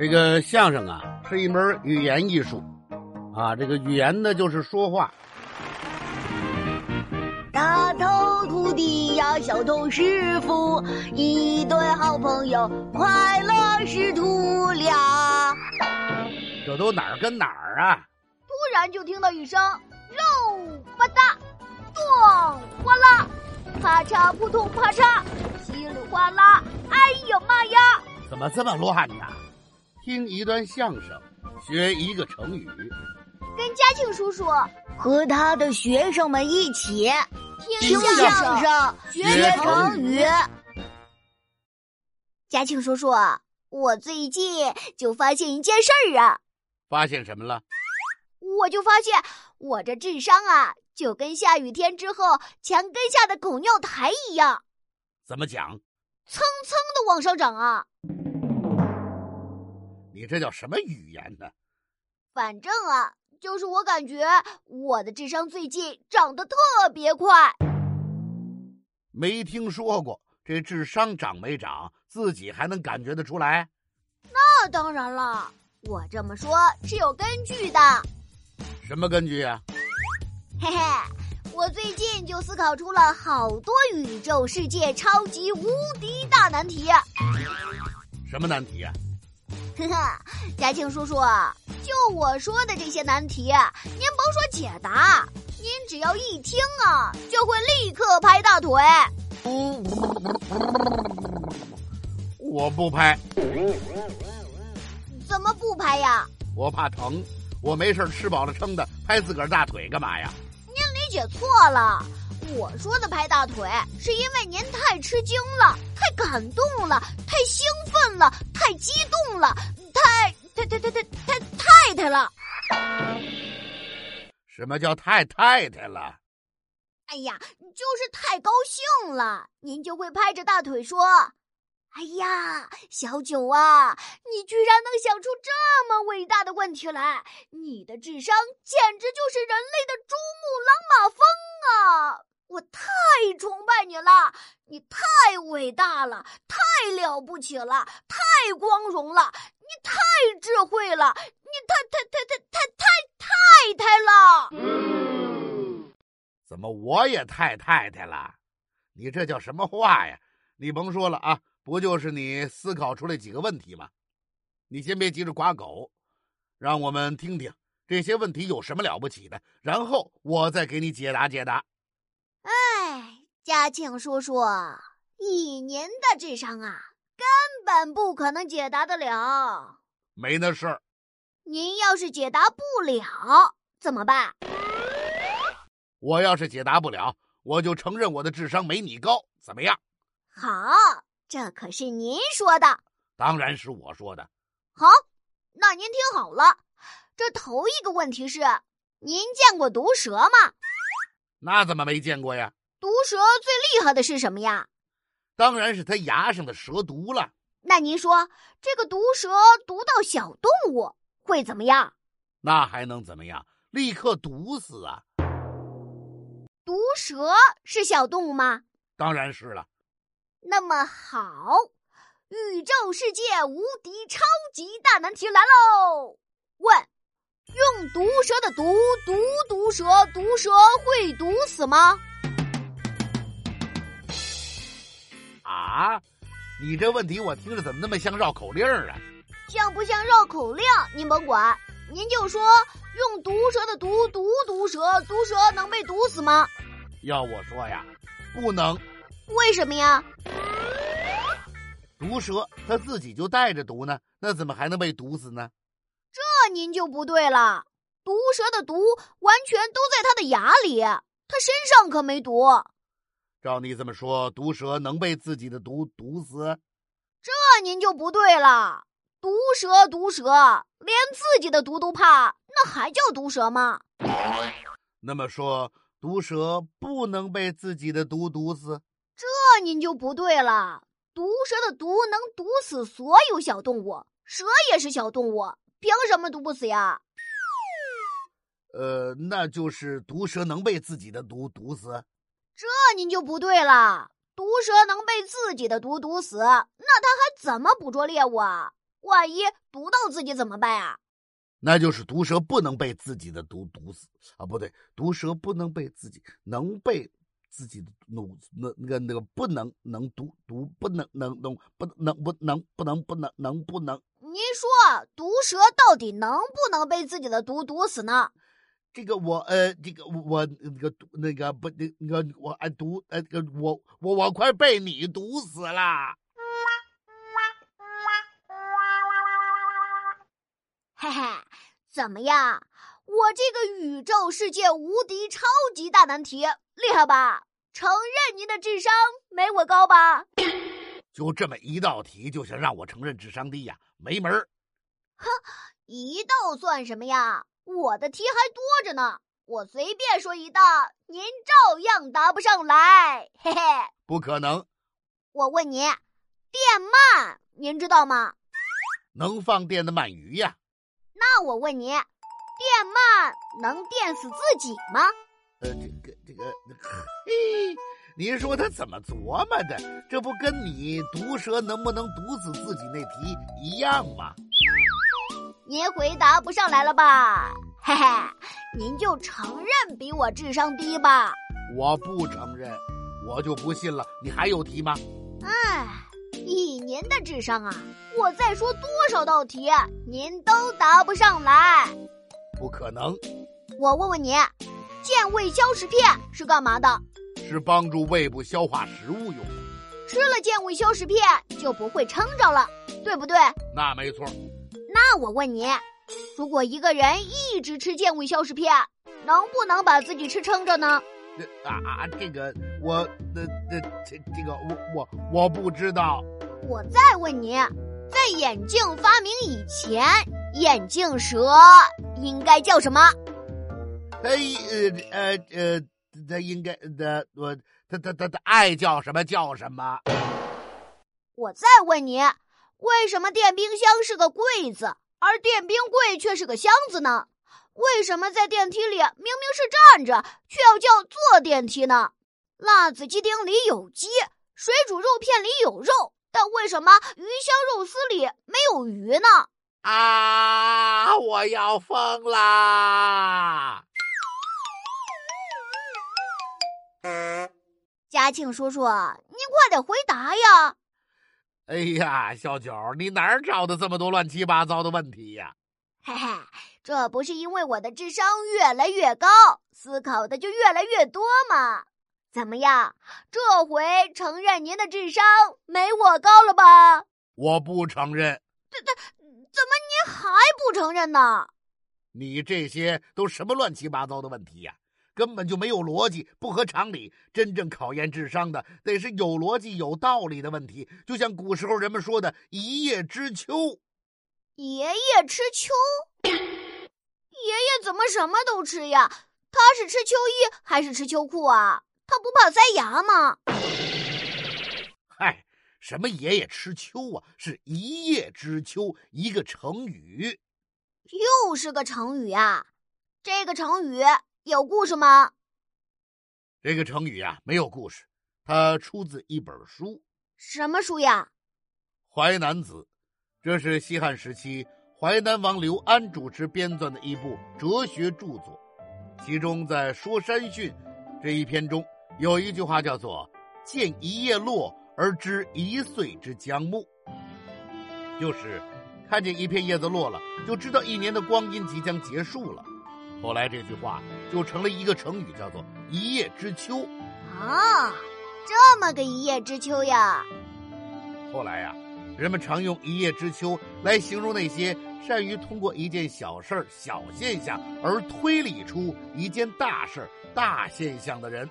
这个相声啊，是一门语言艺术，啊，这个语言呢就是说话。大头徒弟呀，小头师傅，一对好朋友，快乐师徒俩。这都哪儿跟哪儿啊？突然就听到一声肉吧嗒，咚哗啦，啪嚓扑通啪嚓，稀里哗啦，哎呀妈呀！怎么这么乱呢？听一段相声，学一个成语，跟嘉庆叔叔和他的学生们一起听相声学成语。嘉庆叔叔，我最近就发现一件事儿啊！发现什么了？我就发现我这智商啊，就跟下雨天之后墙根下的狗尿苔一样，怎么讲？蹭蹭的往上涨啊！你这叫什么语言呢？反正啊，就是我感觉我的智商最近长得特别快。没听说过这智商长没长，自己还能感觉得出来？那当然了，我这么说是有根据的。什么根据啊、嘿嘿，我最近就思考出了好多宇宙世界超级无敌大难题。什么难题呀、呵呵，嘉庆叔叔，就我说的这些难题，您甭说解答，您只要一听啊，就会立刻拍大腿。我不拍，怎么不拍呀？我怕疼。我没事吃饱了撑的，拍自个儿大腿干嘛呀？您理解错了，我说的拍大腿是因为您太吃惊了，太感动了，太兴奋了，太激动了，太太太太太太太太了。什么叫太太太了？哎呀，就是太高兴了，您就会拍着大腿说：“哎呀，小九啊，你居然能想出这么伟大的问题来！你的智商简直就是人类的！太崇拜你了，你太伟大了，太了不起了，太光荣了，你太智慧了，你太太太太太太太太了！怎么我也太太太了？你这叫什么话呀？你甭说了啊，不就是你思考出来几个问题吗？你先别急着夸狗，让我们听听这些问题有什么了不起的，然后我再给你解答解答。哎，嘉庆叔叔，以您的智商啊，根本不可能解答得了。没那事儿，您要是解答不了怎么办？我要是解答不了，我就承认我的智商没你高，怎么样？好，这可是您说的。当然是我说的。好，那您听好了，这头一个问题是：您见过毒蛇吗？那怎么没见过呀？毒蛇最厉害的是什么呀？当然是它牙上的蛇毒了。那您说，这个毒蛇毒到小动物会怎么样？那还能怎么样？立刻毒死啊！毒蛇是小动物吗？当然是了。那么好，宇宙世界无敌超级大难题来喽！问：用毒蛇的毒毒毒蛇，毒蛇会毒死吗？啊，你这问题我听着怎么那么像绕口令儿啊？像不像绕口令？您甭管，您就说用毒蛇的毒毒毒蛇，毒蛇能被毒死吗？要我说呀，不能。为什么呀？毒蛇它自己就带着毒呢，那怎么还能被毒死呢？这您就不对了。毒蛇的毒完全都在它的牙里，它身上可没毒。照你这么说，毒蛇能被自己的毒毒死？这您就不对了。毒蛇，毒蛇，连自己的毒都怕，那还叫毒蛇吗？那么说，毒蛇不能被自己的毒毒死？这您就不对了。毒蛇的毒能毒死所有小动物，蛇也是小动物，凭什么毒不死呀？呃，那就是毒蛇能被自己的毒毒死？这您就不对了。毒蛇能被自己的毒毒死，那它还怎么捕捉猎物啊？万一毒到自己怎么办啊？那就是毒蛇不能被自己的毒毒死啊！不对，毒蛇不能被自己能被自己的毒那那个那个不能能毒毒不能能能不能不能不能不能能不能？您说毒蛇到底能不能被自己的毒毒死呢？这个我呃，这个我那个毒那个不那那个我哎毒呃个我我我快被你毒死了！嘿嘿，怎么样？我这个宇宙世界无敌超级大难题厉害吧？承认您的智商没我高吧？就这么一道题就想让我承认智商低呀？没门儿！哼，一道算什么呀？我的题还多着呢，我随便说一道，您照样答不上来。嘿嘿，不可能！我问你，电鳗您知道吗？能放电的鳗鱼呀。那我问你，电鳗能电死自己吗？呃，这个这个，嘿，您说他怎么琢磨的？这不跟你毒蛇能不能毒死自己那题一样吗？您回答不上来了吧？嘿嘿，您就承认比我智商低吧。我不承认，我就不信了。你还有题吗？哎。以您的智商啊，我再说多少道题，您都答不上来。不可能！我问问你，健胃消食片是干嘛的？是帮助胃部消化食物用的。吃了健胃消食片就不会撑着了，对不对？那没错。那我问你，如果一个人一直吃健胃消食片，能不能把自己吃撑着呢？啊啊！这个我，那那这这个我我我不知道。我再问你，在眼镜发明以前，眼镜蛇应该叫什么？它呃呃呃，它应该的我它它它它爱叫什么叫什么？我再问你，为什么电冰箱是个柜子，而电冰柜却是个箱子呢？为什么在电梯里明明是站着，却要叫坐电梯呢？辣子鸡丁里有鸡，水煮肉片里有肉，但为什么鱼香肉丝里没有鱼呢？啊！我要疯啦！嘉庆叔叔，您快点回答呀！哎呀，小九，你哪儿找的这么多乱七八糟的问题呀？嘿嘿，这不是因为我的智商越来越高，思考的就越来越多吗？怎么样，这回承认您的智商没我高了吧？我不承认。这这，怎么您还不承认呢？你这些都什么乱七八糟的问题呀？根本就没有逻辑，不合常理。真正考验智商的，得是有逻辑、有道理的问题。就像古时候人们说的“一叶知秋”。爷爷吃秋，爷爷怎么什么都吃呀？他是吃秋衣还是吃秋裤啊？他不怕塞牙吗？嗨，什么爷爷吃秋啊？是一叶知秋，一个成语。又是个成语呀？这个成语有故事吗？这个成语呀，没有故事，它出自一本书。什么书呀？《淮南子》。这是西汉时期淮南王刘安主持编撰的一部哲学著作，其中在《说山训》这一篇中有一句话叫做“见一叶落而知一岁之将暮”，就是看见一片叶子落了，就知道一年的光阴即将结束了。后来这句话就成了一个成语，叫做“一叶知秋”。啊，这么个一叶知秋呀！后来呀。人们常用“一叶知秋”来形容那些善于通过一件小事儿、小现象而推理出一件大事儿、大现象的人。